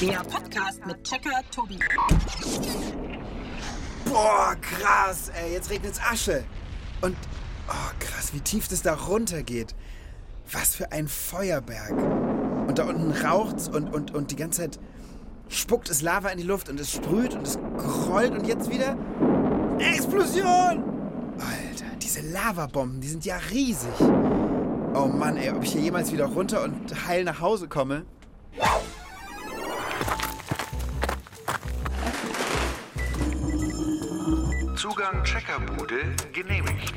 Der Podcast mit Checker Tobi. Boah, krass, ey, jetzt regnet's Asche. Und, oh, krass, wie tief das da runter geht. Was für ein Feuerberg. Und da unten raucht's und, und, und die ganze Zeit spuckt es Lava in die Luft und es sprüht und es grollt und jetzt wieder Explosion! Alter, diese Lavabomben, die sind ja riesig. Oh Mann, ey, ob ich hier jemals wieder runter und heil nach Hause komme? Zugang Checkerbude genehmigt.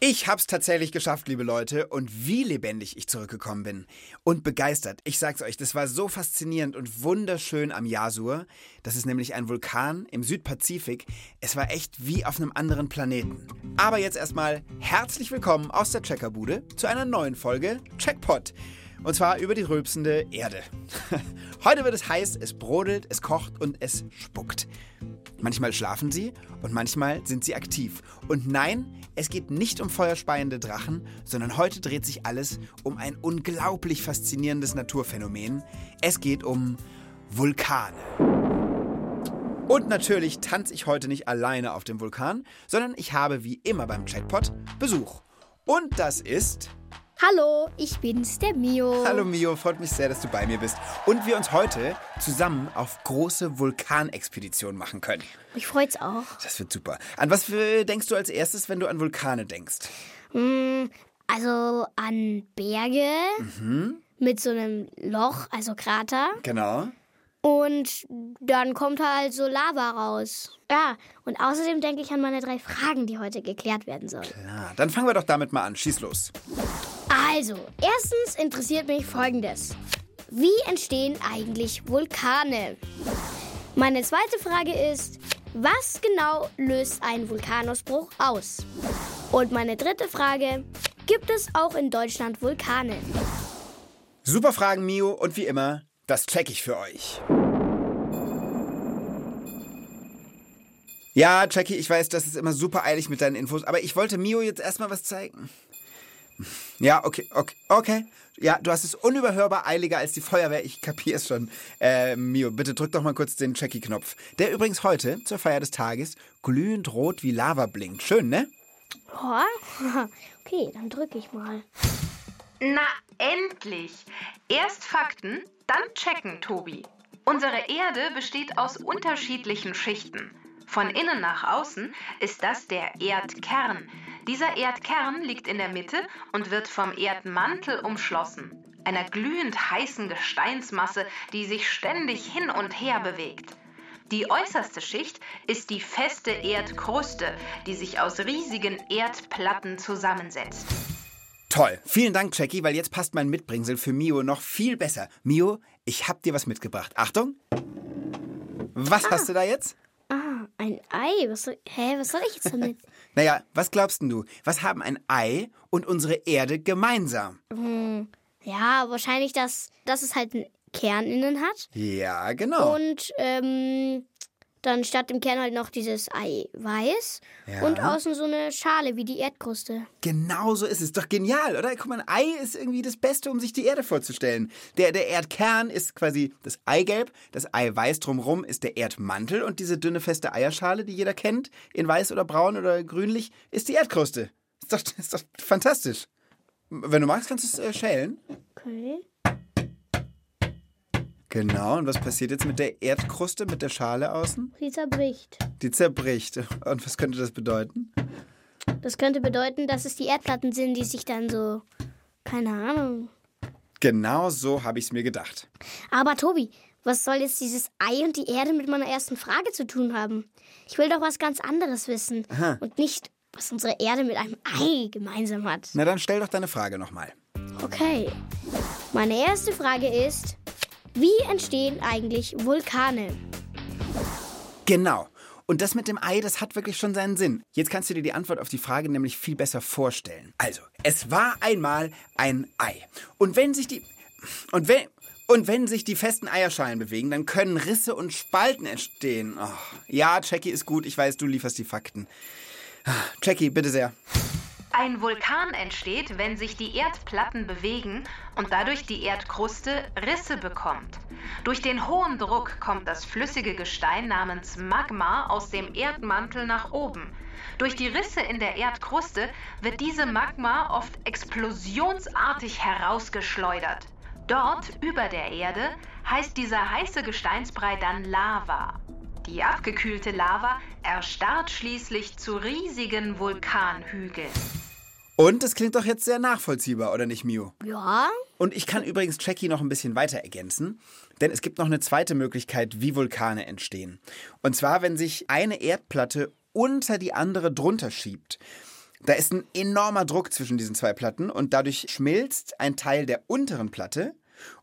Ich hab's tatsächlich geschafft, liebe Leute, und wie lebendig ich zurückgekommen bin. Und begeistert. Ich sag's euch, das war so faszinierend und wunderschön am Yasur. Das ist nämlich ein Vulkan im Südpazifik. Es war echt wie auf einem anderen Planeten. Aber jetzt erstmal herzlich willkommen aus der Checkerbude zu einer neuen Folge Checkpot. Und zwar über die rülpsende Erde. Heute wird es heiß, es brodelt, es kocht und es spuckt. Manchmal schlafen sie und manchmal sind sie aktiv. Und nein, es geht nicht um feuerspeiende Drachen, sondern heute dreht sich alles um ein unglaublich faszinierendes Naturphänomen. Es geht um Vulkane. Und natürlich tanze ich heute nicht alleine auf dem Vulkan, sondern ich habe wie immer beim Checkpot Besuch. Und das ist Hallo, ich bin's, der Mio. Hallo Mio, freut mich sehr, dass du bei mir bist und wir uns heute zusammen auf große Vulkanexpeditionen machen können. Mich freut's auch. Das wird super. An was für, denkst du als erstes, wenn du an Vulkane denkst? Hm, also an Berge mit so einem Loch, also Krater. Genau. Und dann kommt halt so Lava raus. Ja, und außerdem denke ich an meine drei Fragen, die heute geklärt werden sollen. Ja, dann fangen wir doch damit mal an. Schieß los. Also, erstens interessiert mich Folgendes. Wie entstehen eigentlich Vulkane? Meine zweite Frage ist, was genau löst ein Vulkanausbruch aus? Und meine dritte Frage, gibt es auch in Deutschland Vulkane? Super Fragen, Mio, und wie immer, das check ich für euch. Ja, Jackie, ich weiß, das ist immer super eilig mit deinen Infos, aber ich wollte Mio jetzt erstmal was zeigen. Ja, okay, okay, okay. Ja, du hast es unüberhörbar eiliger als die Feuerwehr, ich kapier's schon. Äh, Mio, bitte drück doch mal kurz den Jackie-Knopf. Der übrigens heute, zur Feier des Tages, glühend rot wie Lava blinkt. Schön, ne? Oh, okay, dann drücke ich mal. Na, endlich! Erst Fakten, dann checken, Tobi. Unsere Erde besteht aus unterschiedlichen Schichten. Von innen nach außen ist das der Erdkern. Dieser Erdkern liegt in der Mitte und wird vom Erdmantel umschlossen, einer glühend heißen Gesteinsmasse, die sich ständig hin und her bewegt. Die äußerste Schicht ist die feste Erdkruste, die sich aus riesigen Erdplatten zusammensetzt. Toll. Vielen Dank, Jackie, weil jetzt passt mein Mitbringsel für Mio noch viel besser. Mio, ich hab dir was mitgebracht. Achtung. Was hast du da jetzt? Ah, ein Ei. Was soll, hä, was soll ich jetzt damit? Naja, was glaubst denn du? Was haben ein Ei und unsere Erde gemeinsam? ja, wahrscheinlich, dass, dass es halt einen Kern innen hat. Ja, genau. Und ähm, dann statt dem Kern halt noch dieses Eiweiß. Ja. Und außen so eine Schale wie die Erdkruste. Genau so ist es. Doch genial, oder? Guck mal, ein Ei ist irgendwie das Beste, um sich die Erde vorzustellen. Der, der Erdkern ist quasi das Eigelb, das Eiweiß drumherum ist der Erdmantel und diese dünne, feste Eierschale, die jeder kennt, in weiß oder braun oder grünlich, ist die Erdkruste. Ist doch, ist doch fantastisch. Wenn du magst, kannst du es äh, schälen. Okay. Genau, und was passiert jetzt mit der Erdkruste, mit der Schale außen? Sie zerbricht. Die zerbricht. Und was könnte das bedeuten? Das könnte bedeuten, dass es die Erdplatten sind, die sich dann so. Keine Ahnung. Genau so habe ich es mir gedacht. Aber Tobi, was soll jetzt dieses Ei und die Erde mit meiner ersten Frage zu tun haben? Ich will doch was ganz anderes wissen. Und nicht, was unsere Erde mit einem Ei gemeinsam hat. Na dann stell doch deine Frage nochmal. Okay. Meine erste Frage ist, wie entstehen eigentlich Vulkane? Genau. Und das mit dem Ei, das hat wirklich schon seinen Sinn. Jetzt kannst du dir die Antwort auf die Frage nämlich viel besser vorstellen. Also, es war einmal ein Ei. Und wenn sich die. Und wenn. Und wenn sich die festen Eierschalen bewegen, dann können Risse und Spalten entstehen. Oh, ja, Jackie ist gut. Ich weiß, du lieferst die Fakten. Ah, Jackie, bitte sehr. Ein Vulkan entsteht, wenn sich die Erdplatten bewegen und dadurch die Erdkruste Risse bekommt. Durch den hohen Druck kommt das flüssige Gestein namens Magma aus dem Erdmantel nach oben. Durch die Risse in der Erdkruste wird diese Magma oft explosionsartig herausgeschleudert. Dort, über der Erde, heißt dieser heiße Gesteinsbrei dann Lava. Die abgekühlte Lava erstarrt schließlich zu riesigen Vulkanhügeln. Und es klingt doch jetzt sehr nachvollziehbar, oder nicht, Mio? Ja, Und ich kann übrigens Jackie noch ein bisschen weiter ergänzen, denn es gibt noch eine zweite Möglichkeit, wie Vulkane entstehen. Und zwar, wenn sich eine Erdplatte unter die andere drunter schiebt. Da ist ein enormer Druck zwischen diesen zwei Platten und dadurch schmilzt ein Teil der unteren Platte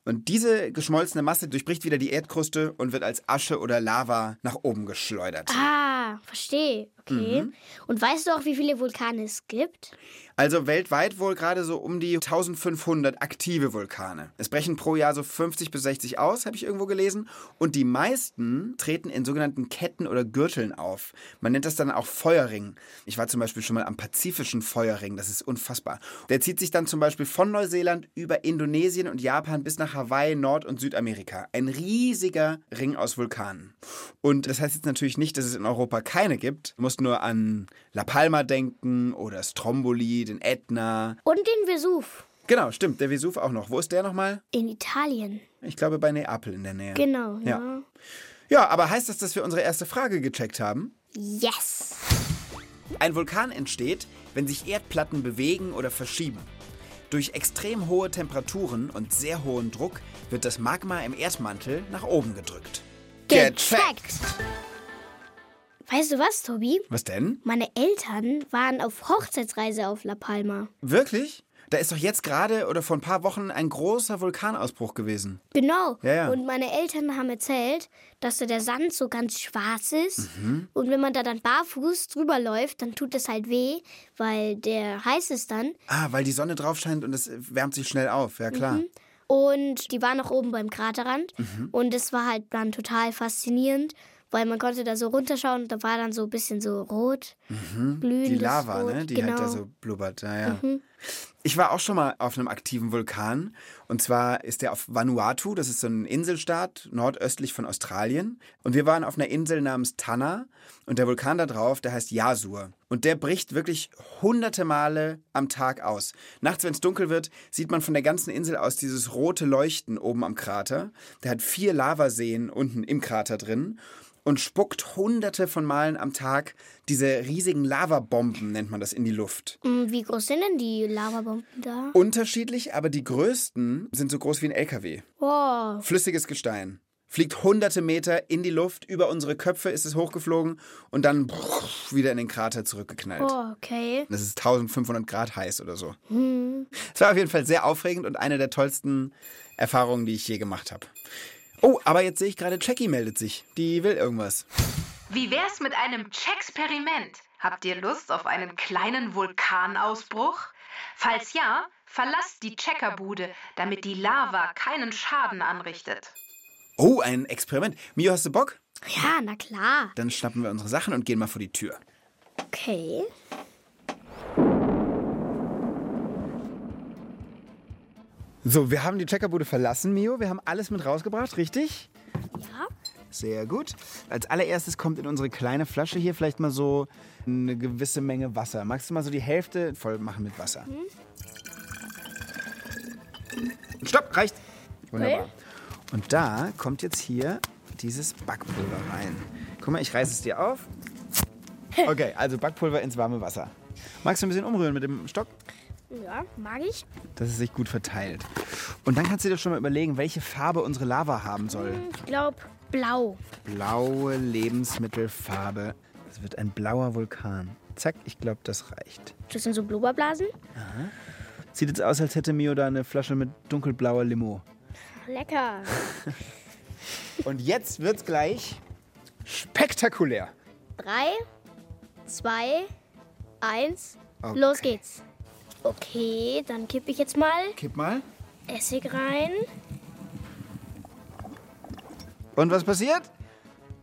und diese geschmolzene Masse durchbricht wieder die Erdkruste und wird als Asche oder Lava nach oben geschleudert. ah, verstehe. Okay. Mhm. Und weißt du auch, wie viele Vulkane es gibt? Also weltweit wohl gerade so um die 1500 aktive Vulkane. Es brechen pro Jahr so 50 bis 60 aus, habe ich irgendwo gelesen. Und die meisten treten in sogenannten Ketten oder Gürteln auf. Man nennt das dann auch Feuerring. Ich war zum Beispiel schon mal am Pazifischen Feuerring, das ist unfassbar. Der zieht sich dann zum Beispiel von Neuseeland über Indonesien und Japan bis nach Hawaii, Nord- und Südamerika. Ein riesiger Ring aus Vulkanen. Und das heißt jetzt natürlich nicht, dass es in Europa keine gibt. Du musst nur an La Palma denken oder Stromboli, den Ätna. Und den Vesuv Genau, stimmt, der Vesuv auch noch. Wo ist der nochmal? in Italien. Ich glaube bei Neapel in der Nähe. Genau, Ja. ja. Ja, aber heißt das, dass wir unsere erste Frage gecheckt haben? Yes. Ein Vulkan entsteht, wenn sich Erdplatten bewegen oder verschieben. Durch extrem hohe Temperaturen und sehr hohen Druck wird das Magma im Erdmantel nach oben gedrückt. Gecheckt. Weißt du was, Tobi? Was denn? Meine Eltern waren auf Hochzeitsreise auf La Palma. Wirklich? Da ist doch jetzt gerade oder vor ein paar Wochen ein großer Vulkanausbruch gewesen. Genau. Ja, ja. Und meine Eltern haben erzählt, dass da der Sand so ganz schwarz ist. Mhm. Und wenn man da dann barfuß drüber läuft, dann tut das halt weh, weil der heiß ist dann. Ah, weil die Sonne drauf scheint und es wärmt sich schnell auf. Ja, klar. Und die waren auch oben beim Kraterrand. Mhm. Und es war halt dann total faszinierend, weil man konnte da so runterschauen und da war dann so ein bisschen so rot, glühendes Mhm. Die Lava, Rot. ne? Die genau. halt da so blubbert. Ja, ja. Ich war auch schon mal auf einem aktiven Vulkan. Und zwar ist der auf Vanuatu. Das ist so ein Inselstaat nordöstlich von Australien. Und wir waren auf einer Insel namens Tanna. Und der Vulkan da drauf, der heißt Yasur. Und der bricht wirklich hunderte Male am Tag aus. Nachts, wenn es dunkel wird, sieht man von der ganzen Insel aus dieses rote Leuchten oben am Krater. Der hat vier Lavaseen unten im Krater drin und spuckt hunderte von Malen am Tag diese riesigen Lavabomben, nennt man das, in die Luft. Mm, Wie groß sind denn die Lavabomben da? Unterschiedlich, aber die größten sind so groß wie ein LKW. Oh, Flüssiges Gestein. Fliegt hunderte Meter in die Luft, über unsere Köpfe ist es hochgeflogen und dann wieder in den Krater zurückgeknallt. oh okay. Das ist 1500 Grad heiß oder so. Es war auf jeden Fall sehr aufregend und eine der tollsten Erfahrungen, die ich je gemacht habe. Oh, aber jetzt sehe ich gerade, Jackie meldet sich. Die will irgendwas. Wie wär's mit einem Experiment? Habt ihr Lust auf einen kleinen Vulkanausbruch? Falls ja, verlasst die Checkerbude, damit die Lava keinen Schaden anrichtet. Oh, ein Experiment. Mio, hast du Bock? Ja, na klar. Dann schnappen wir unsere Sachen und gehen mal vor die Tür. Okay. So, wir haben die Checkerbude verlassen, Mio. Wir haben alles mit rausgebracht, richtig? Ja. Sehr gut. Als allererstes kommt in unsere kleine Flasche hier vielleicht mal so eine gewisse Menge Wasser. Magst du mal so die Hälfte voll machen mit Wasser? Stopp, reicht. Wunderbar. Und da kommt jetzt hier dieses Backpulver rein. Guck mal, ich reiße es dir auf. Okay, also Backpulver ins warme Wasser. Magst du ein bisschen umrühren mit dem Stock? Ja, mag ich. dass es sich gut verteilt. Und dann kannst du dir schon mal überlegen, welche Farbe unsere Lava haben soll. Ich glaube blau. Blaue Lebensmittelfarbe. Es wird ein blauer Vulkan. Zack, ich glaube, das reicht. Das sind so Blubberblasen. Sieht jetzt aus, als hätte Mio da eine Flasche mit dunkelblauer Limo. Lecker. Und jetzt wird's gleich spektakulär. Drei, zwei, eins. Okay. Los geht's. Okay, dann kippe ich jetzt mal Kipp mal. Essig rein. Und was passiert?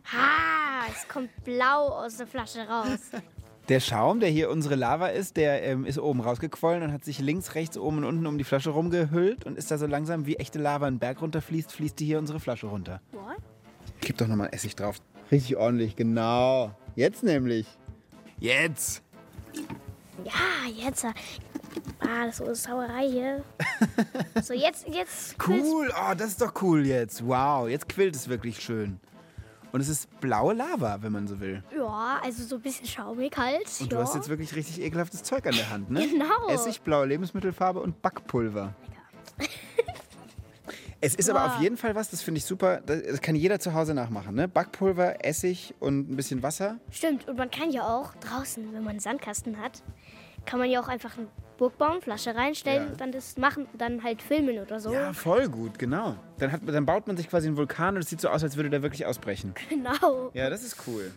Ha, es kommt blau aus der Flasche raus. Der Schaum, der hier unsere Lava ist, der ähm, ist oben rausgequollen und hat sich links, rechts, oben und unten um die Flasche rumgehüllt und ist da so langsam wie echte Lava einen Berg runterfließt, fließt die hier unsere Flasche runter. What? Gib doch nochmal Essig drauf. Richtig ordentlich, genau. Jetzt nämlich. Jetzt. Ja, jetzt. Ah, das ist so Sauerei hier. so, jetzt, jetzt. Cool, oh, das ist doch cool jetzt. Wow, jetzt quillt es wirklich schön. Und es ist blaue Lava, wenn man so will. Ja, also so ein bisschen schaumig halt. Und ja. du hast jetzt wirklich richtig ekelhaftes Zeug an der Hand, ne? Genau. Essig, blaue Lebensmittelfarbe und Backpulver. Es ist aber Wow. auf jeden Fall was, das finde ich super. Das kann jeder zu Hause nachmachen, ne? Backpulver, Essig und ein bisschen Wasser. Stimmt, und man kann ja auch draußen, wenn man einen Sandkasten hat, kann man ja auch einfach eine Burgbaum, Flasche reinstellen Ja. und dann das machen, dann halt filmen oder so. Ja, voll gut, genau. Dann, hat, dann baut man sich quasi einen Vulkan und es sieht so aus, als würde der wirklich ausbrechen. Genau. Ja, das ist cool.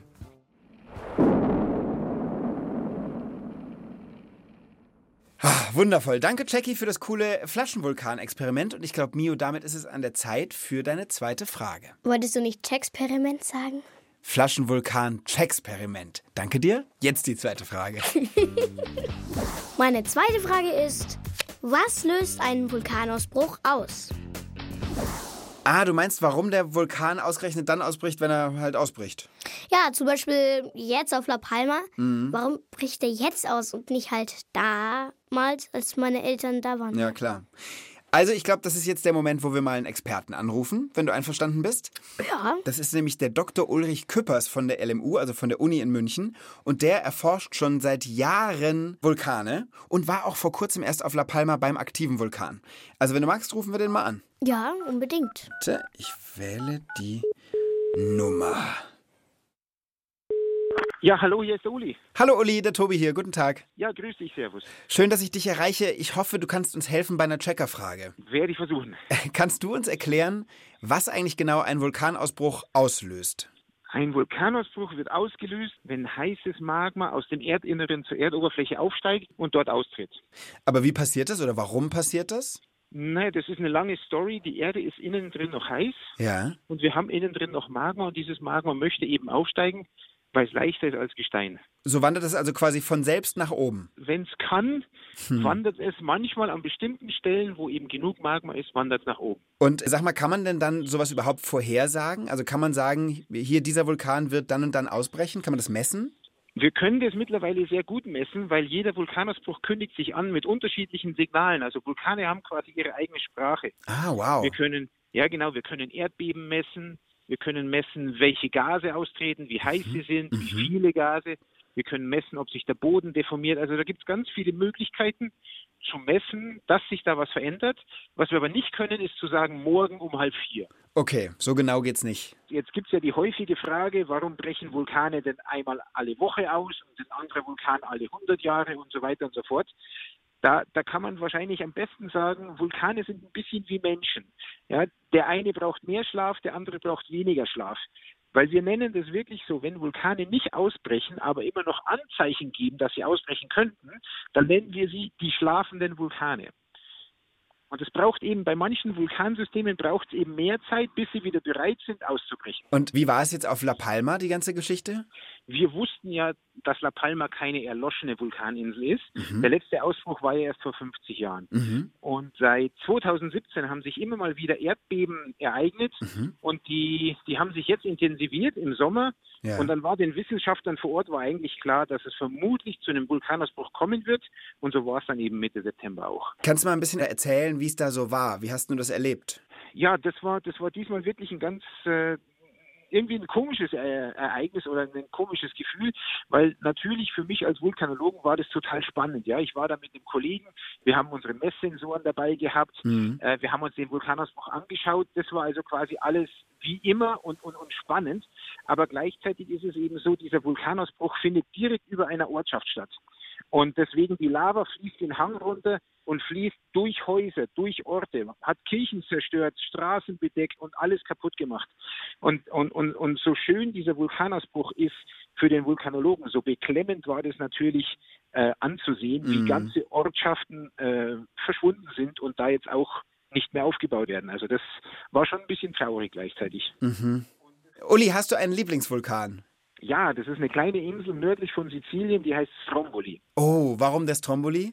Ah, wundervoll. Danke, Jackie, für das coole Flaschenvulkan-Experiment. Und ich glaube, Mio, damit ist es an der Zeit für deine zweite Frage. Wolltest du nicht Experiment sagen? Flaschenvulkan-Experiment. Danke dir. Jetzt die zweite Frage. Meine zweite Frage ist, was löst einen Vulkanausbruch aus? Ah, du meinst, warum der Vulkan ausgerechnet dann ausbricht, wenn er halt ausbricht? Ja, zum Beispiel jetzt auf La Palma. Warum bricht der jetzt aus und nicht halt damals, als meine Eltern da waren? Ja, klar. Also, ich glaube, das ist jetzt der Moment, wo wir mal einen Experten anrufen, wenn du einverstanden bist. Ja. Das ist nämlich der Dr. Ulrich Küppers von der LMU, also von der Uni in München. Und der erforscht schon seit Jahren Vulkane und war auch vor kurzem erst auf La Palma beim aktiven Vulkan. Also, wenn du magst, rufen wir den mal an. Ja, unbedingt. Ich wähle die Nummer. Ja, hallo, hier ist Uli. Hallo Uli, der Tobi hier. Guten Tag. Ja, grüß dich, Servus. Schön, dass ich dich erreiche. Ich hoffe, du kannst uns helfen bei einer Checkerfrage. Werde ich versuchen. Kannst du uns erklären, was eigentlich genau ein Vulkanausbruch auslöst? Ein Vulkanausbruch wird ausgelöst, wenn heißes Magma aus dem Erdinneren zur Erdoberfläche aufsteigt und dort austritt. Aber wie passiert das oder warum passiert das? Naja, das ist eine lange Story. Die Erde ist innen drin noch heiß Ja. und wir haben innen drin noch Magma und dieses Magma möchte eben aufsteigen, weil es leichter ist als Gestein. So wandert es also quasi von selbst nach oben. Wenn es kann, wandert es manchmal an bestimmten Stellen, wo eben genug Magma ist, wandert es nach oben. Und sag mal, kann man denn dann sowas überhaupt vorhersagen? Also kann man sagen, hier dieser Vulkan wird dann und dann ausbrechen? Kann man das messen? Wir können das mittlerweile sehr gut messen, weil jeder Vulkanausbruch kündigt sich an mit unterschiedlichen Signalen. Also Vulkane haben quasi ihre eigene Sprache. Ah, wow. Wir können, ja genau, wir können Erdbeben messen, wir können messen, welche Gase austreten, wie heiß sie sind, wie viele Gase. Wir können messen, ob sich der Boden deformiert. Also da gibt es ganz viele Möglichkeiten zu messen, dass sich da was verändert. Was wir aber nicht können, ist zu sagen, morgen um halb vier. Okay, so genau geht's nicht. Jetzt gibt es ja die häufige Frage, warum brechen Vulkane denn einmal alle Woche aus und ein anderer Vulkan alle 100 Jahre und so weiter und so fort. Da, da kann man wahrscheinlich am besten sagen, Vulkane sind ein bisschen wie Menschen. Ja, der eine braucht mehr Schlaf, der andere braucht weniger Schlaf. Weil wir nennen das wirklich so, wenn Vulkane nicht ausbrechen, aber immer noch Anzeichen geben, dass sie ausbrechen könnten, dann nennen wir sie die schlafenden Vulkane. Und es braucht eben bei manchen Vulkansystemen braucht es eben mehr Zeit, bis sie wieder bereit sind, auszubrechen. Und wie war es jetzt auf La Palma, die ganze Geschichte? Wir wussten ja, dass La Palma keine erloschene Vulkaninsel ist. Mhm. Der letzte Ausbruch war ja erst vor 50 Jahren. Mhm. Und seit 2017 haben sich immer mal wieder Erdbeben ereignet Mhm. und die, die haben sich jetzt intensiviert im Sommer. Ja. Und dann war den Wissenschaftlern vor Ort war eigentlich klar, dass es vermutlich zu einem Vulkanausbruch kommen wird. Und so war es dann eben Mitte September auch. Kannst du mal ein bisschen erzählen, wie es da so war? Wie hast du das erlebt? Ja, das war, das war diesmal wirklich ein ganz äh, irgendwie ein komisches äh, Ereignis oder ein komisches Gefühl, weil natürlich für mich als Vulkanologen war das total spannend. Ja, ich war da mit einem Kollegen, wir haben unsere Messsensoren dabei gehabt, Mhm. äh, wir haben uns den Vulkanausbruch angeschaut. Das war also quasi alles wie immer und, und, und spannend. Aber gleichzeitig ist es eben so, dieser Vulkanausbruch findet direkt über einer Ortschaft statt. Und deswegen die Lava fließt den Hang runter und fließt durch Häuser, durch Orte, hat Kirchen zerstört, Straßen bedeckt und alles kaputt gemacht. Und, und, und, und so schön dieser Vulkanausbruch ist für den Vulkanologen, so beklemmend war das natürlich äh, anzusehen, wie Mhm. ganze Ortschaften äh, verschwunden sind und da jetzt auch nicht mehr aufgebaut werden. Also das war schon ein bisschen traurig gleichzeitig. Mhm. Uli, hast du einen Lieblingsvulkan? Ja, das ist eine kleine Insel nördlich von Sizilien, die heißt Stromboli. Oh, warum der Stromboli?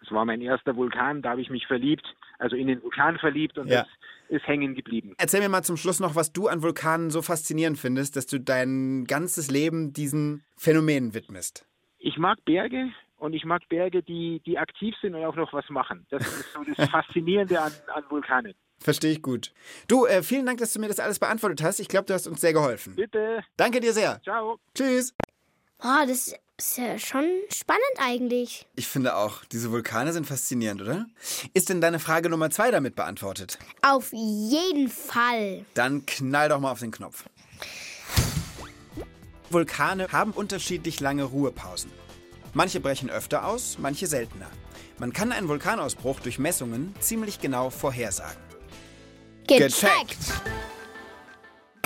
Das war mein erster Vulkan, da habe ich mich verliebt, also in den Vulkan verliebt und Ja. das ist hängen geblieben. Erzähl mir mal zum Schluss noch, was du an Vulkanen so faszinierend findest, dass du dein ganzes Leben diesen Phänomenen widmest. Ich mag Berge und ich mag Berge, die, die aktiv sind und auch noch was machen. Das ist so das Faszinierende an, an Vulkanen. Verstehe ich gut. Du, äh, vielen Dank, dass du mir das alles beantwortet hast. Ich glaube, du hast uns sehr geholfen. Bitte, Danke dir sehr. ciao. Tschüss. Oh, das ist ja schon spannend eigentlich. Ich finde auch, diese Vulkane sind faszinierend, oder? Ist denn deine Frage Nummer zwei damit beantwortet? Auf jeden Fall. Dann knall doch mal auf den Knopf. Vulkane haben unterschiedlich lange Ruhepausen. Manche brechen öfter aus, manche seltener. Man kann einen Vulkanausbruch durch Messungen ziemlich genau vorhersagen. Gecheckt.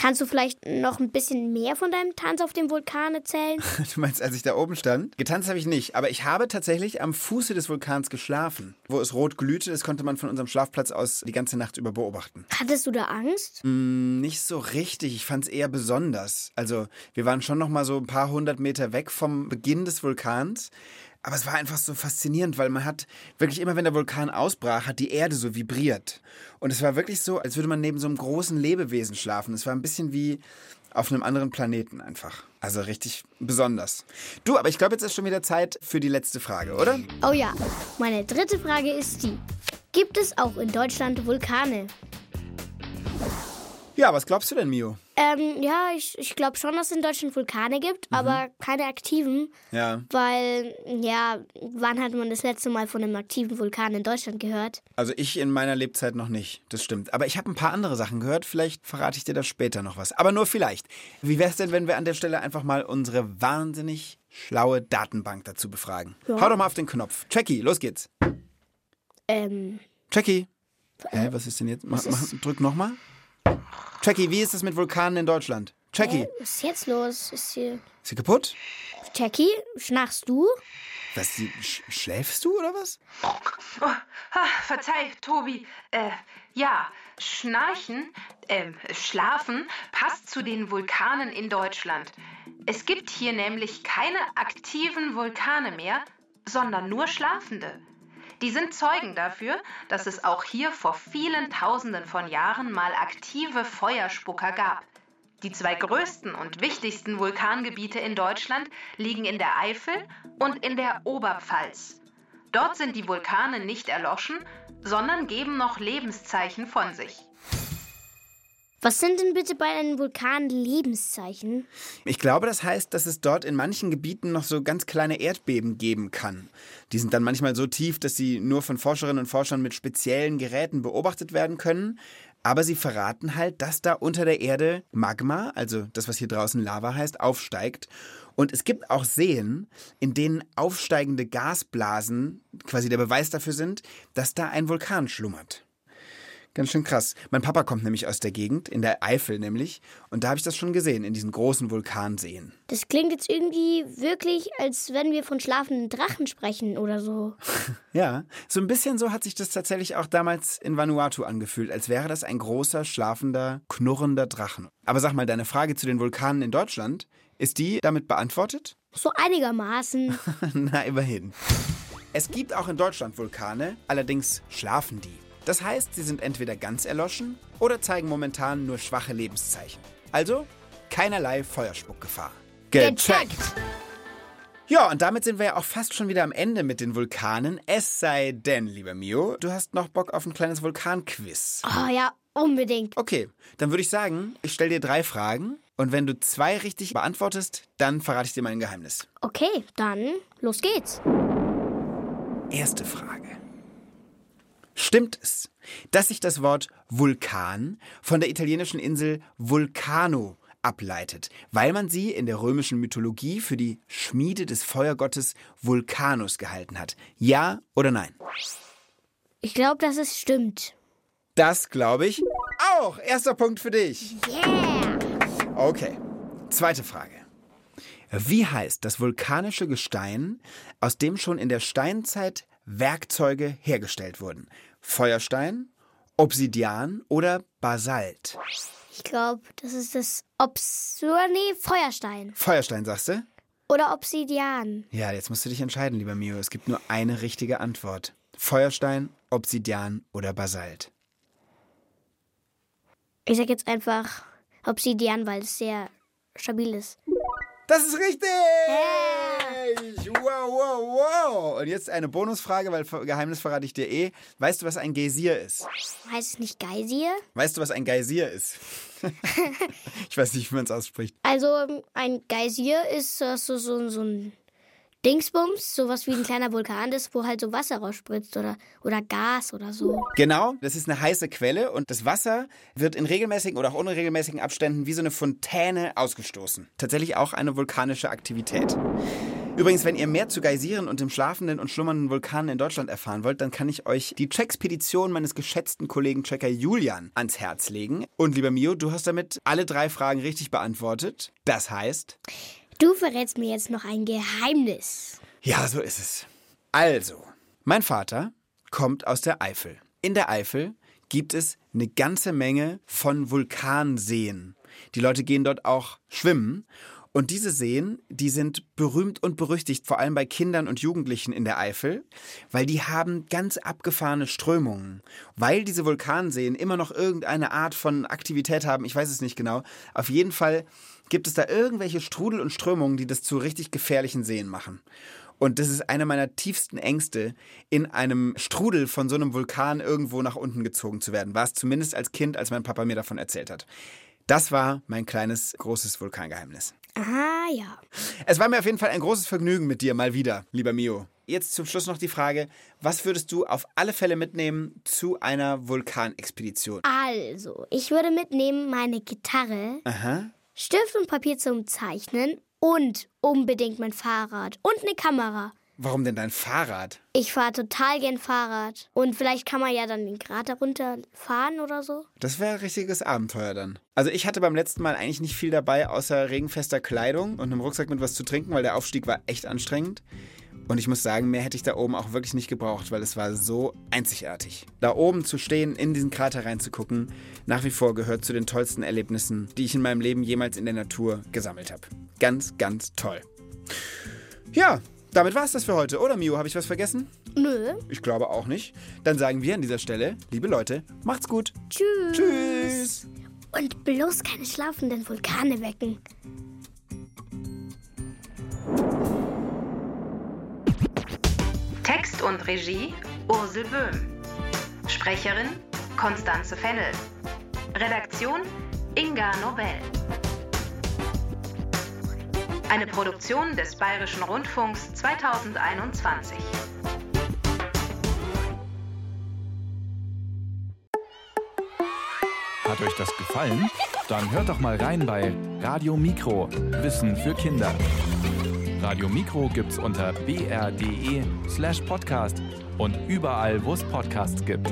Kannst du vielleicht noch ein bisschen mehr von deinem Tanz auf dem Vulkan erzählen? Du meinst, als ich da oben stand? Getanzt habe ich nicht, aber ich habe tatsächlich am Fuße des Vulkans geschlafen. Wo es rot glühte, das konnte man von unserem Schlafplatz aus die ganze Nacht über beobachten. Hattest du da Angst? Nicht so richtig, ich fand es eher besonders. Also, wir waren schon noch mal so ein paar hundert Meter weg vom Beginn des Vulkans. Aber es war einfach so faszinierend, weil man hat wirklich immer, wenn der Vulkan ausbrach, hat die Erde so vibriert. Und es war wirklich so, als würde man neben so einem großen Lebewesen schlafen. Es war ein bisschen wie auf einem anderen Planeten einfach. Also richtig besonders. Du, aber ich glaube, jetzt ist schon wieder Zeit für die letzte Frage, oder? Oh ja, meine dritte Frage ist die. Gibt es auch in Deutschland Vulkane? Ja, was glaubst du denn, Mio? Ähm, ja, ich, ich glaube schon, dass es in Deutschland Vulkane gibt, aber keine aktiven. Ja, Weil, ja, wann hat man das letzte Mal von einem aktiven Vulkan in Deutschland gehört? Also ich in meiner Lebzeit noch nicht, das stimmt. Aber ich habe ein paar andere Sachen gehört, vielleicht verrate ich dir da später noch was. Aber nur vielleicht. Wie wäre es denn, wenn wir an der Stelle einfach mal unsere wahnsinnig schlaue Datenbank dazu befragen? Ja. Hau doch mal auf den Knopf. Jackie, los geht's. Ähm, Jackie. Hä, was ist denn jetzt? Mach, mach, drück nochmal. Jackie, wie ist es mit Vulkanen in Deutschland? Jackie, was ist jetzt los? Ist hier. ist sie kaputt? Jackie, schnarchst du? Was, sie, sch schläfst du oder was? Oh, ah, verzeih, Tobi. Äh, ja, Schnarchen, ähm, Schlafen passt zu den Vulkanen in Deutschland. Es gibt hier nämlich keine aktiven Vulkane mehr, sondern nur schlafende. Die sind Zeugen dafür, dass es auch hier vor vielen Tausenden von Jahren mal aktive Feuerspucker gab. Die zwei größten und wichtigsten Vulkangebiete in Deutschland liegen in der Eifel und in der Oberpfalz. Dort sind die Vulkane nicht erloschen, sondern geben noch Lebenszeichen von sich. Was sind denn bitte bei einem Vulkan Lebenszeichen? Ich glaube, das heißt, dass es dort in manchen Gebieten noch so ganz kleine Erdbeben geben kann. Die sind dann manchmal so tief, dass sie nur von Forscherinnen und Forschern mit speziellen Geräten beobachtet werden können. Aber sie verraten halt, dass da unter der Erde Magma, also das, was hier draußen Lava heißt, aufsteigt. Und es gibt auch Seen, in denen aufsteigende Gasblasen quasi der Beweis dafür sind, dass da ein Vulkan schlummert. Ganz schön krass. Mein Papa kommt nämlich aus der Gegend, in der Eifel nämlich. Und da habe ich das schon gesehen, in diesen großen Vulkanseen. Das klingt jetzt irgendwie wirklich, als wenn wir von schlafenden Drachen sprechen oder so. Ja, so ein bisschen so hat sich das tatsächlich auch damals in Vanuatu angefühlt, als wäre das ein großer, schlafender, knurrender Drachen. Aber sag mal, deine Frage zu den Vulkanen in Deutschland, ist die damit beantwortet? So einigermaßen. Na, immerhin. Es gibt auch in Deutschland Vulkane, allerdings schlafen die. Das heißt, sie sind entweder ganz erloschen oder zeigen momentan nur schwache Lebenszeichen. Also keinerlei Feuerspuckgefahr. Ja, und damit sind wir ja auch fast schon wieder am Ende mit den Vulkanen. Es sei denn, lieber Mio, du hast noch Bock auf ein kleines Vulkanquiz. Oh ja, unbedingt. Okay, dann würde ich sagen, ich stelle dir drei Fragen und wenn du zwei richtig beantwortest, dann verrate ich dir mein Geheimnis. Okay, dann los geht's. Erste Frage. Stimmt es, dass sich das Wort Vulkan von der italienischen Insel Vulcano ableitet, weil man sie in der römischen Mythologie für die Schmiede des Feuergottes Vulcanus gehalten hat? Ja oder nein? Ich glaube, dass es stimmt. Das glaube ich auch. Erster Punkt für dich. Yeah! Okay. Zweite Frage. Wie heißt das vulkanische Gestein, aus dem schon in der Steinzeit Werkzeuge hergestellt wurden? Feuerstein, Obsidian oder Basalt? Ich glaube, das ist das Obs... Nee, Feuerstein. Feuerstein, sagst du? Oder Obsidian. Ja, jetzt musst du dich entscheiden, lieber Mio. Es gibt nur eine richtige Antwort. Feuerstein, Obsidian oder Basalt. Ich sag jetzt einfach Obsidian, weil es sehr stabil ist. Das ist richtig! Wow, wow, wow! Und jetzt eine Bonusfrage, weil Geheimnis verrate ich dir eh. Weißt du, was ein Geysir ist? Heißt es nicht Geysir? Weißt du, was ein Geysir ist? ich weiß nicht, wie man es ausspricht. Also, ein Geysir ist so, so, so ein Dingsbums, sowas wie ein kleiner Vulkan ist, wo halt so Wasser rausspritzt oder, oder Gas oder so. Genau, das ist eine heiße Quelle und das Wasser wird in regelmäßigen oder auch unregelmäßigen Abständen wie so eine Fontäne ausgestoßen. Tatsächlich auch eine vulkanische Aktivität. Übrigens, wenn ihr mehr zu Geysiren und dem schlafenden und schlummernden Vulkan in Deutschland erfahren wollt, dann kann ich euch die Checkspedition meines geschätzten Kollegen Checker Julian ans Herz legen. Und lieber Mio, du hast damit alle drei Fragen richtig beantwortet. Das heißt... Du verrätst mir jetzt noch ein Geheimnis. Ja, so ist es. Also, mein Vater kommt aus der Eifel. In der Eifel gibt es eine ganze Menge von Vulkanseen. Die Leute gehen dort auch schwimmen. Und diese Seen, die sind berühmt und berüchtigt, vor allem bei Kindern und Jugendlichen in der Eifel, weil die haben ganz abgefahrene Strömungen. Weil diese Vulkanseen immer noch irgendeine Art von Aktivität haben, ich weiß es nicht genau. Auf jeden Fall gibt es da irgendwelche Strudel und Strömungen, die das zu richtig gefährlichen Seen machen. Und das ist einer meiner tiefsten Ängste, in einem Strudel von so einem Vulkan irgendwo nach unten gezogen zu werden. War es zumindest als Kind, als mein Papa mir davon erzählt hat. Das war mein kleines, großes Vulkangeheimnis. Ah, ja. Es war mir auf jeden Fall ein großes Vergnügen mit dir mal wieder, lieber Mio. Jetzt zum Schluss noch die Frage, was würdest du auf alle Fälle mitnehmen zu einer Vulkanexpedition? Also, ich würde mitnehmen meine Gitarre, Aha. Stift und Papier zum Zeichnen und unbedingt mein Fahrrad und eine Kamera. Warum denn dein Fahrrad? Ich fahre total gern Fahrrad. Und vielleicht kann man ja dann den Grat darunter fahren oder so. Das wäre ein richtiges Abenteuer dann. Also ich hatte beim letzten Mal eigentlich nicht viel dabei, außer regenfester Kleidung und einem Rucksack mit was zu trinken, weil der Aufstieg war echt anstrengend. Und ich muss sagen, mehr hätte ich da oben auch wirklich nicht gebraucht, weil es war so einzigartig. Da oben zu stehen, in diesen Krater reinzugucken, nach wie vor gehört zu den tollsten Erlebnissen, die ich in meinem Leben jemals in der Natur gesammelt habe. Ganz, ganz toll. Ja, damit war es das für heute, oder Mio? Habe ich was vergessen? Nö. Ich glaube auch nicht. Dann sagen wir an dieser Stelle, liebe Leute, macht's gut. Tschüss. Tschüss. Und bloß keine schlafenden Vulkane wecken. Text und Regie Ursel Böhm. Sprecherin Konstanze Fennel. Redaktion Inga Nobel. Eine Produktion des Bayerischen Rundfunks 2021. Hat euch das gefallen? Dann hört doch mal rein bei Radio Mikro. Wissen für Kinder. Radio Mikro gibt's unter br.de slash podcast und überall, wo es Podcasts gibt.